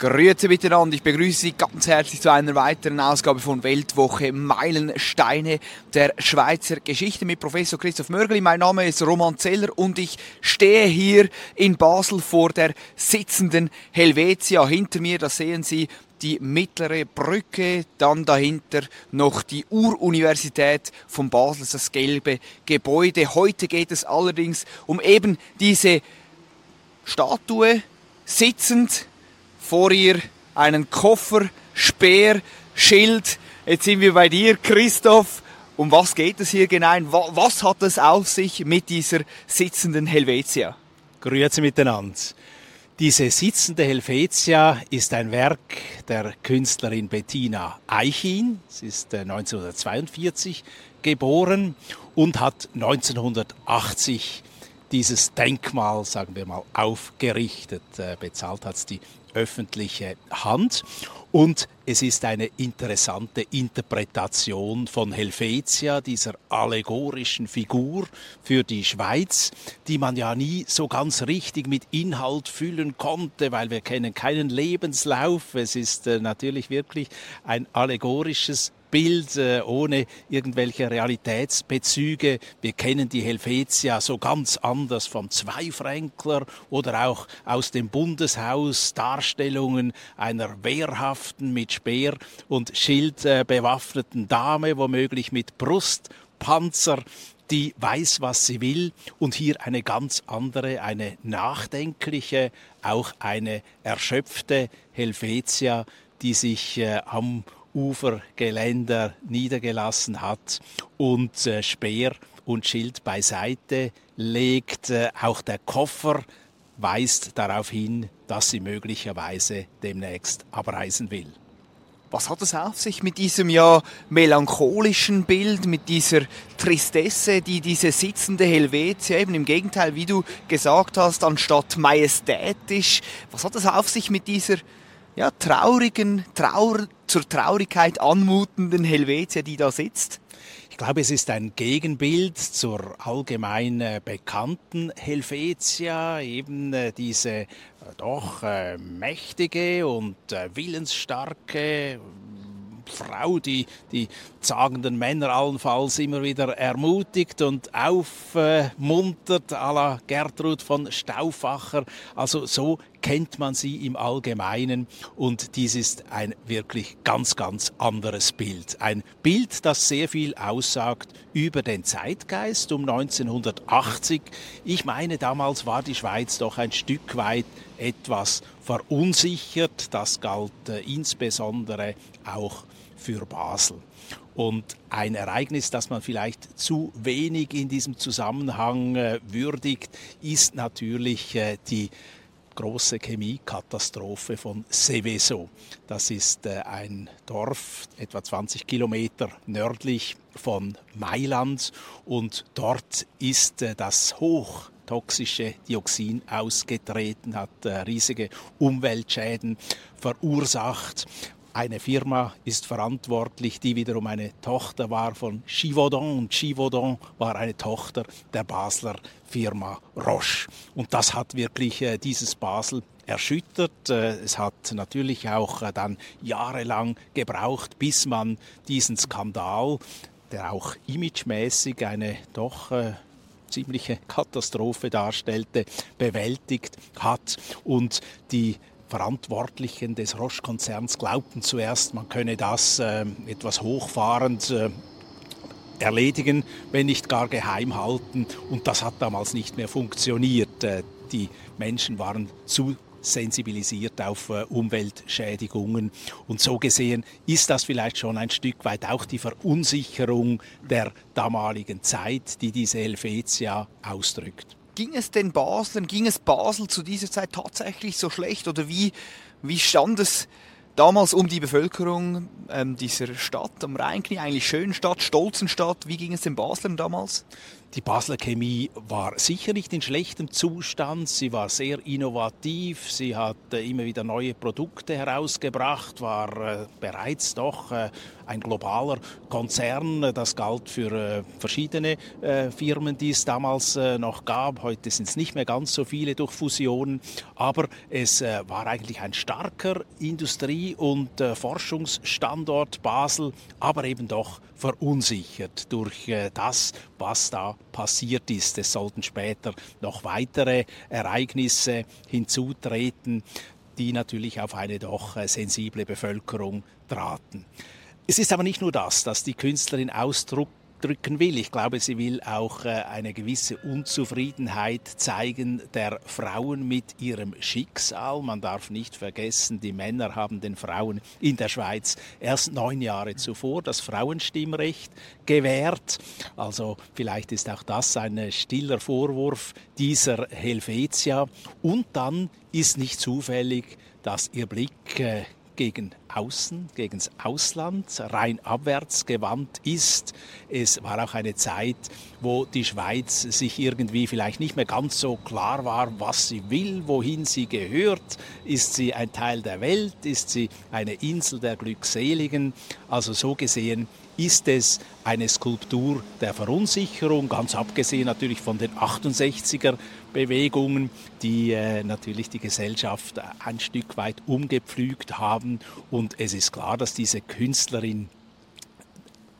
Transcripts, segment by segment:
Grüezi miteinander, ich begrüße Sie ganz herzlich zu einer weiteren Ausgabe von Weltwoche Meilensteine der Schweizer Geschichte mit Professor Christoph Mörgeli. Mein Name ist Roman Zeller und ich stehe hier in Basel vor der sitzenden Helvetia. Hinter mir, das sehen Sie, die mittlere Brücke, dann dahinter noch die Uruniversität von Basel, das gelbe Gebäude. Heute geht es allerdings um eben diese Statue, sitzend vor ihr einen Koffer, Speer, Schild. Jetzt sind wir bei dir, Christoph. Um was geht es hier genau? Was hat es auf sich mit dieser sitzenden Helvetia? Grüezi miteinander. Diese sitzende Helvetia ist ein Werk der Künstlerin Bettina Eichin. Sie ist 1942 äh, geboren und hat 1980 dieses Denkmal, sagen wir mal, aufgerichtet. Äh, bezahlt hat es die öffentliche Hand. Und es ist eine interessante Interpretation von Helvetia, dieser allegorischen Figur für die Schweiz, die man ja nie so ganz richtig mit Inhalt füllen konnte, weil wir kennen keinen Lebenslauf. Es ist äh, natürlich wirklich ein allegorisches Bild äh, ohne irgendwelche Realitätsbezüge. Wir kennen die Helvetia so ganz anders vom Zweifränkler oder auch aus dem Bundeshaus Darstellungen einer wehrhaften, mit Speer und Schild äh, bewaffneten Dame, womöglich mit Brustpanzer die weiß, was sie will und hier eine ganz andere, eine nachdenkliche, auch eine erschöpfte Helvetia, die sich äh, am Ufergeländer niedergelassen hat und äh, Speer und Schild beiseite legt. Äh, auch der Koffer weist darauf hin, dass sie möglicherweise demnächst abreisen will. Was hat es auf sich mit diesem ja melancholischen Bild, mit dieser Tristesse, die diese sitzende Helvetia eben im Gegenteil, wie du gesagt hast, anstatt majestätisch, was hat es auf sich mit dieser ja, traurigen, Trauer, zur Traurigkeit anmutenden Helvetia, die da sitzt? Ich glaube, es ist ein Gegenbild zur allgemein äh, bekannten Helvetia, eben äh, diese äh, doch mächtige und willensstarke Frau, die die zagenden Männer allenfalls immer wieder ermutigt und aufmuntert, à la Gertrud von Stauffacher. Also so kennt man sie im Allgemeinen und dies ist ein wirklich ganz, ganz anderes Bild. Ein Bild, das sehr viel aussagt über den Zeitgeist um 1980. Ich meine, damals war die Schweiz doch ein Stück weit etwas verunsichert. Das galt äh, insbesondere auch für Basel. Und ein Ereignis, das man vielleicht zu wenig in diesem Zusammenhang äh, würdigt, ist natürlich äh, die große Chemiekatastrophe von Seveso. Das ist äh, ein Dorf etwa 20 Kilometer nördlich von Mailand und dort ist äh, das hoch toxische Dioxin ausgetreten, hat äh, riesige Umweltschäden verursacht. Eine Firma ist verantwortlich, die wiederum eine Tochter war von Givaudan und Givaudan war eine Tochter der Basler Firma Roche. Und das hat wirklich äh, dieses Basel erschüttert. Äh, es hat natürlich auch äh, dann jahrelang gebraucht, bis man diesen Skandal, der auch imagemäßig eine doch äh, ziemliche Katastrophe darstellte, bewältigt hat und die Verantwortlichen des Roche-Konzerns glaubten zuerst, man könne das äh, etwas hochfahrend äh, erledigen, wenn nicht gar geheim halten. Und das hat damals nicht mehr funktioniert. Äh, die Menschen waren zu sensibilisiert auf äh, Umweltschädigungen. Und so gesehen ist das vielleicht schon ein Stück weit auch die Verunsicherung der damaligen Zeit, die diese Helvetia ausdrückt ging es den Baslern, ging es Basel zu dieser Zeit tatsächlich so schlecht oder wie, wie stand es damals um die Bevölkerung ähm, dieser Stadt am Rheinknie, eigentlich schönen Stadt, stolzen Stadt. Wie ging es den Baslern damals? Die Basler Chemie war sicher nicht in schlechtem Zustand. Sie war sehr innovativ. Sie hat äh, immer wieder neue Produkte herausgebracht, war äh, bereits doch äh, ein globaler Konzern. Das galt für verschiedene Firmen, die es damals noch gab. Heute sind es nicht mehr ganz so viele durch Fusionen. Aber es war eigentlich ein starker Industrie- und Forschungsstandort Basel, aber eben doch verunsichert durch das, was da passiert ist. Es sollten später noch weitere Ereignisse hinzutreten, die natürlich auf eine doch äh, sensible Bevölkerung traten. Es ist aber nicht nur das, dass die Künstlerin Ausdruck ausdrücken will. Ich glaube, sie will auch äh, eine gewisse Unzufriedenheit zeigen der Frauen mit ihrem Schicksal. Man darf nicht vergessen, die Männer haben den Frauen in der Schweiz erst neun Jahre zuvor das Frauenstimmrecht gewährt. Also vielleicht ist auch das ein stiller Vorwurf dieser Helvetia. Und dann ist nicht zufällig, dass ihr Blick äh, gegen außen, gegen das Ausland, rein abwärts gewandt ist. Es war auch eine Zeit, wo die Schweiz sich irgendwie vielleicht nicht mehr ganz so klar war, was sie will, wohin sie gehört. Ist sie ein Teil der Welt? Ist sie eine Insel der Glückseligen? Also so gesehen ist es eine Skulptur der Verunsicherung, ganz abgesehen natürlich von den 68er Bewegungen, die äh, natürlich die Gesellschaft ein Stück weit umgepflügt haben. Und es ist klar, dass diese Künstlerin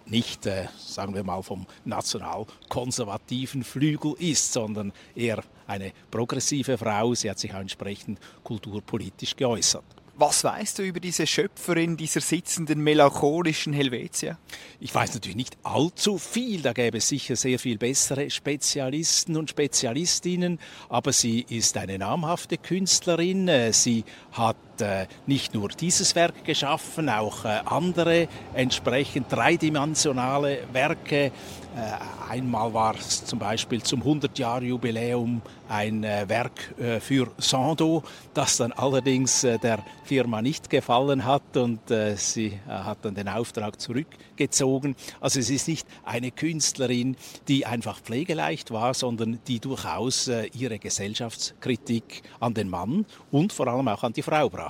nicht, äh, sagen wir mal, vom nationalkonservativen Flügel ist, sondern eher eine progressive Frau. Sie hat sich auch entsprechend kulturpolitisch geäußert. Was weißt du über diese Schöpferin dieser sitzenden melancholischen Helvetia? Ich weiß natürlich nicht allzu viel, da gäbe es sicher sehr viel bessere Spezialisten und Spezialistinnen, aber sie ist eine namhafte Künstlerin, äh, sie hat äh, nicht nur dieses Werk geschaffen, auch äh, andere entsprechend dreidimensionale Werke. Äh, einmal war es zum Beispiel zum 100-Jahr-Jubiläum ein äh, Werk für Sando, das dann allerdings der Firma nicht gefallen hat und sie hat dann den Auftrag zurückgezogen. Also es ist nicht eine Künstlerin, die einfach pflegeleicht war, sondern die durchaus ihre Gesellschaftskritik an den Mann und vor allem auch an die Frau brachte.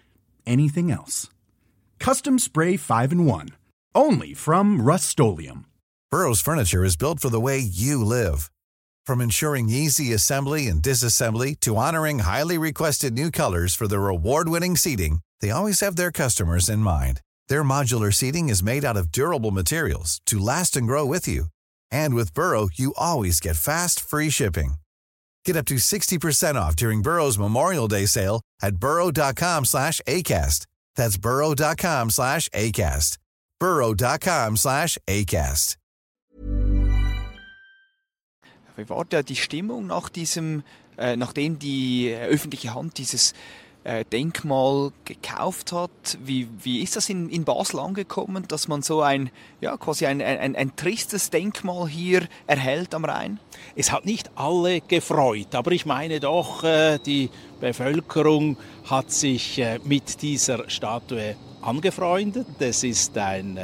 anything else. Custom Spray 5 in 1. Only from Rust Burrow's furniture is built for the way you live. From ensuring easy assembly and disassembly to honoring highly requested new colors for their award-winning seating, they always have their customers in mind. Their modular seating is made out of durable materials to last and grow with you. And with Burrow, you always get fast, free shipping. Get up to 60% off during Burrow's Memorial Day sale at burrow.com slash ACAST. That's burrow.com slash ACAST. burrow.com slash ACAST. Wie war da die Stimmung nach diesem, äh, nachdem die äh, öffentliche Hand dieses äh, Denkmal gekauft hat? Wie, wie ist das in, in Basel angekommen, dass man so ein, ja, quasi ein, ein, ein tristes Denkmal hier erhält am Rhein? Es hat nicht alle gefreut, aber ich meine doch, äh, die Bevölkerung hat sich äh, mit dieser Statue angefreundet. Es ist ein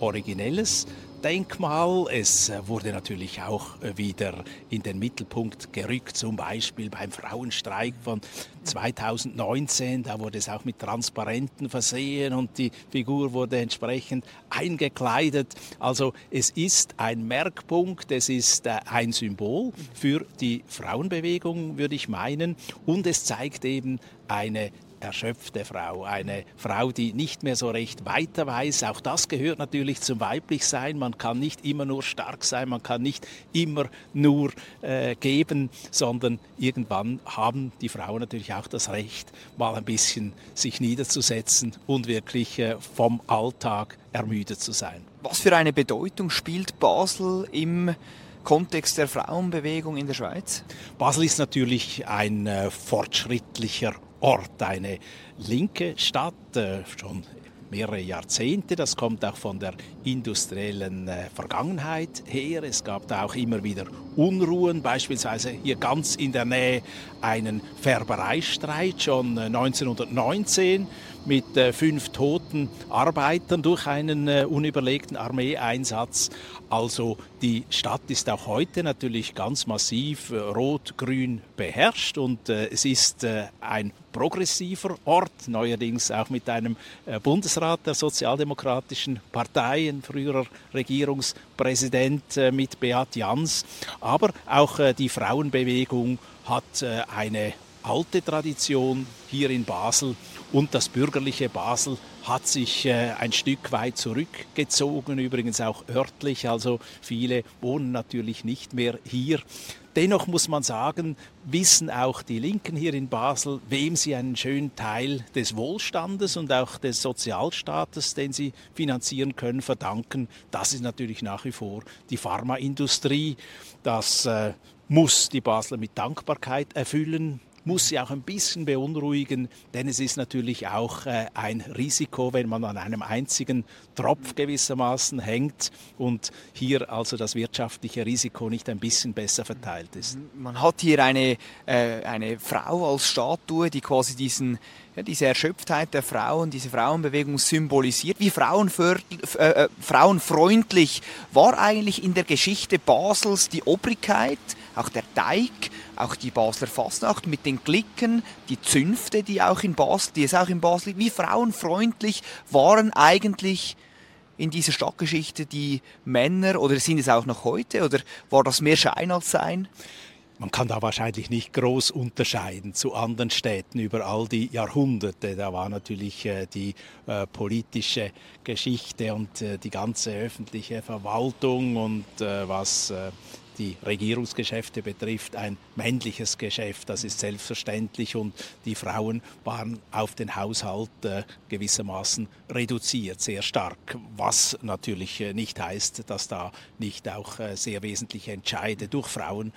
originelles Denkmal. Es wurde natürlich auch äh, wieder in den Mittelpunkt gerückt, zum Beispiel beim Frauenstreik von 2019. Da wurde es auch mit Transparenten versehen und die Figur wurde entsprechend eingekleidet. Also es ist ein Merkpunkt, es ist äh, ein Symbol für die Frauenbewegung, würde ich meinen. Und es zeigt eben eine erschöpfte Frau, eine Frau, die nicht mehr so recht weiter weiß. Auch das gehört natürlich zum Weiblichsein. Man kann nicht immer nur stark sein, man kann nicht immer nur äh, geben, sondern irgendwann haben die Frauen natürlich auch das Recht, mal ein bisschen sich niederzusetzen und wirklich äh, vom Alltag ermüdet zu sein. Was für eine Bedeutung spielt Basel im Kontext der Frauenbewegung in der Schweiz? Basel ist natürlich ein äh, fortschrittlicher Ort, eine linke Stadt, äh, schon mehrere Jahrzehnte. Das kommt auch von der industriellen äh, Vergangenheit her. Es gab da auch immer wieder Unruhen, beispielsweise hier ganz in der Nähe einen Färbereistreit schon 1919 äh, mit fünf toten Arbeitern durch einen unüberlegten Armeeeinsatz. Also die Stadt ist auch heute natürlich ganz massiv rot-grün beherrscht und es ist ein progressiver Ort, neuerdings auch mit einem äh, Bundesrat der Sozialdemokratischen Partei, ein früherer Regierungspräsident mit Beat Jans. Aber auch die Frauenbewegung hat eine alte Tradition hier in Basel und das bürgerliche Basel hat sich äh, ein Stück weit zurückgezogen, übrigens auch örtlich. Also viele wohnen natürlich nicht mehr hier. Dennoch muss man sagen, wissen auch die Linken hier in Basel, wem sie einen schönen Teil des Wohlstandes und auch des Sozialstaates, den sie finanzieren können, verdanken. Das ist natürlich nach wie vor die Pharmaindustrie. Das äh, muss die Basler mit Dankbarkeit erfüllen muss sie auch ein bisschen beunruhigen, denn es ist natürlich auch äh, ein Risiko, wenn man an einem einzigen Tropf gewissermaßen hängt und hier also das wirtschaftliche Risiko nicht ein bisschen besser verteilt ist. Man hat hier eine, äh, eine Frau als Statue, die quasi diesen ja, diese Erschöpftheit der Frauen, diese Frauenbewegung symbolisiert. Wie äh, äh, frauenfreundlich war eigentlich in der Geschichte Basels die Obrigkeit, auch der Teig, auch die Basler Fastnacht mit den Glicken, die Zünfte, die auch in Basel, die es auch in Basel, wie frauenfreundlich waren eigentlich in dieser Stadtgeschichte die Männer oder sind es auch noch heute oder war das mehr Schein als Sein? Man kann da wahrscheinlich nicht groß unterscheiden zu anderen Städten über all die Jahrhunderte. Da war natürlich äh, die äh, politische Geschichte und äh, die ganze öffentliche Verwaltung und was die Regierungsgeschäfte betrifft, ein männliches Geschäft. Das ist selbstverständlich und die Frauen waren auf den Haushalt äh, gewissermaßen reduziert, sehr stark. Was natürlich äh, nicht heißt, dass da nicht auch äh, sehr wesentliche Entscheide durch Frauen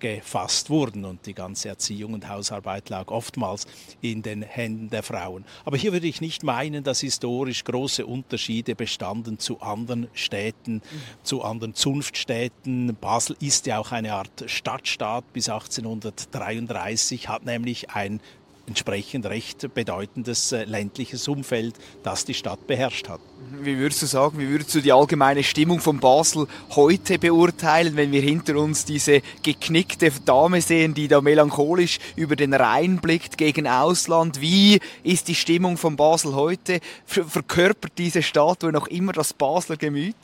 gefasst wurden und die ganze Erziehung und Hausarbeit lag oftmals in den Händen der Frauen. Aber hier würde ich nicht meinen, dass historisch große Unterschiede bestanden zu anderen Städten, mhm. zu anderen Zunftstädten. Basel ist ja auch eine Art Stadtstaat bis 1833, hat nämlich ein entsprechend recht bedeutendes äh, ländliches Umfeld, das die Stadt beherrscht hat. Wie würdest du sagen, wie würdest du die allgemeine Stimmung von Basel heute beurteilen, wenn wir hinter uns diese geknickte Dame sehen, die da melancholisch über den Rhein blickt gegen Ausland? Wie ist die Stimmung von Basel heute? Verkörpert diese Statue noch immer das Basler Gemüt?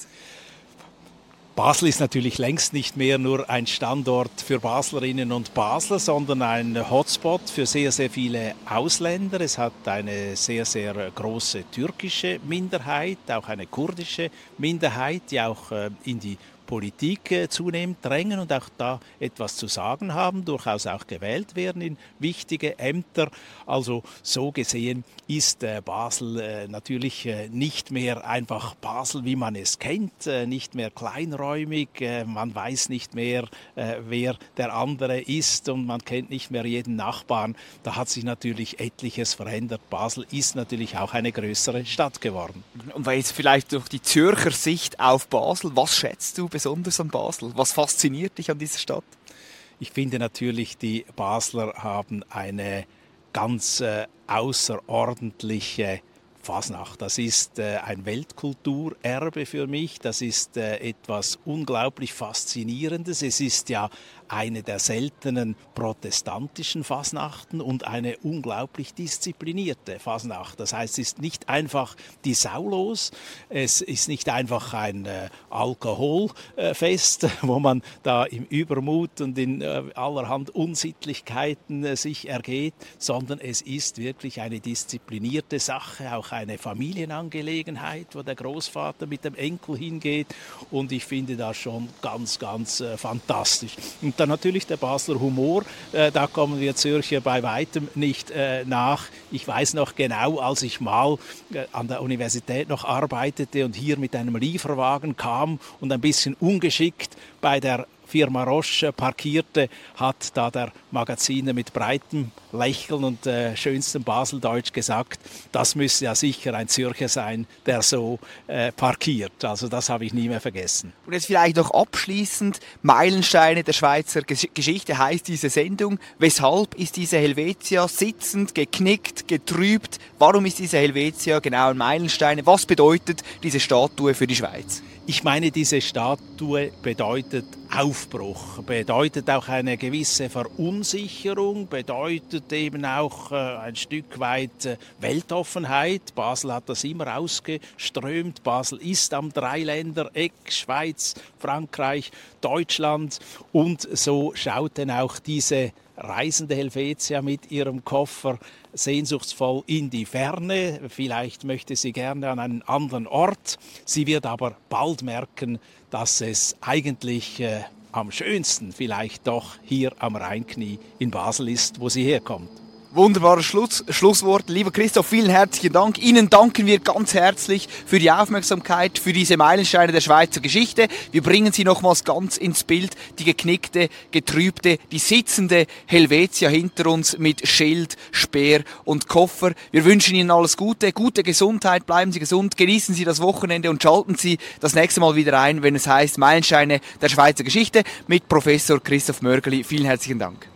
Basel ist natürlich längst nicht mehr nur ein Standort für Baslerinnen und Basler, sondern ein Hotspot für sehr, sehr viele Ausländer. Es hat eine sehr, sehr große türkische Minderheit, auch eine kurdische Minderheit, die auch äh, in die Politik äh, zunehmend drängen und auch da etwas zu sagen haben, durchaus auch gewählt werden in wichtige Ämter. Also so gesehen ist äh, Basel äh, natürlich nicht mehr einfach Basel, wie man es kennt, nicht mehr kleinräumig, man weiß nicht mehr, wer der andere ist und man kennt nicht mehr jeden Nachbarn. Da hat sich natürlich etliches verändert. Basel ist natürlich auch eine größere Stadt geworden. Und weil jetzt vielleicht durch die Zürcher Sicht auf Basel, was schätzt du besonders an Basel? Was fasziniert dich an dieser Stadt? Ich finde natürlich, die Basler haben eine ganz äh, außerordentliche Fasnacht. Das ist äh, ein Weltkulturerbe für mich. Das ist äh, etwas unglaublich Faszinierendes. Es ist ja eine der seltenen protestantischen Fasnachten und eine unglaublich disziplinierte Fasnacht. Das heißt, es ist nicht einfach die Sau los, es ist nicht einfach ein äh, Alkoholfest, wo man da im Übermut und in äh, allerhand Unsittlichkeiten äh, sich ergeht, sondern es ist wirklich eine disziplinierte Sache, auch eine Familienangelegenheit, wo der Großvater mit dem Enkel hingeht und ich finde das schon ganz, ganz äh, fantastisch. Und dann natürlich der Basler Humor, äh, da kommen wir Zürcher bei weitem nicht äh, nach. Ich weiß noch genau, als ich mal äh, an der Universität noch arbeitete und hier mit einem Lieferwagen kam und ein bisschen ungeschickt bei der Firma Roche parkierte, hat da der Magaziner mit breitem Lächeln und äh, schönstem Baseldeutsch gesagt, das müsse ja sicher ein Zürcher sein, der so äh, parkiert. Also das habe ich nie mehr vergessen. Und jetzt vielleicht noch abschließend, Meilensteine der Schweizer Geschichte heißt diese Sendung. Weshalb ist diese Helvetia sitzend, geknickt, getrübt? Warum ist diese Helvetia genau ein Meilenstein? Was bedeutet diese Statue für die Schweiz? Ich meine, diese Statue bedeutet Aufbruch, bedeutet auch eine gewisse Verunsicherung, bedeutet eben auch äh, ein Stück weit äh, Weltoffenheit. Basel hat das immer ausgeströmt. Basel ist am Dreiländereck, Schweiz, Frankreich, Deutschland. Und so schaut denn auch diese reisende Helvetia mit ihrem Koffer sehnsuchtsvoll in die Ferne. Vielleicht möchte sie gerne an einen anderen Ort. Sie wird aber bald merken, dass es eigentlich äh, am schönsten vielleicht doch hier am Rheinknie in Basel ist, wo sie herkommt. Wunderbares Schluss, Schlusswort. Lieber Christoph, vielen herzlichen Dank. Ihnen danken wir ganz herzlich für die Aufmerksamkeit, für diese Meilensteine der Schweizer Geschichte. Wir bringen Sie nochmals ganz ins Bild. Die geknickte, getrübte, die sitzende Helvetia hinter uns mit Schild, Speer und Koffer. Wir wünschen Ihnen alles Gute, gute Gesundheit, bleiben Sie gesund, genießen Sie das Wochenende und schalten Sie das nächste Mal wieder ein, wenn es heißt Meilensteine der Schweizer Geschichte mit Professor Christoph Mörgeli. Vielen herzlichen Dank.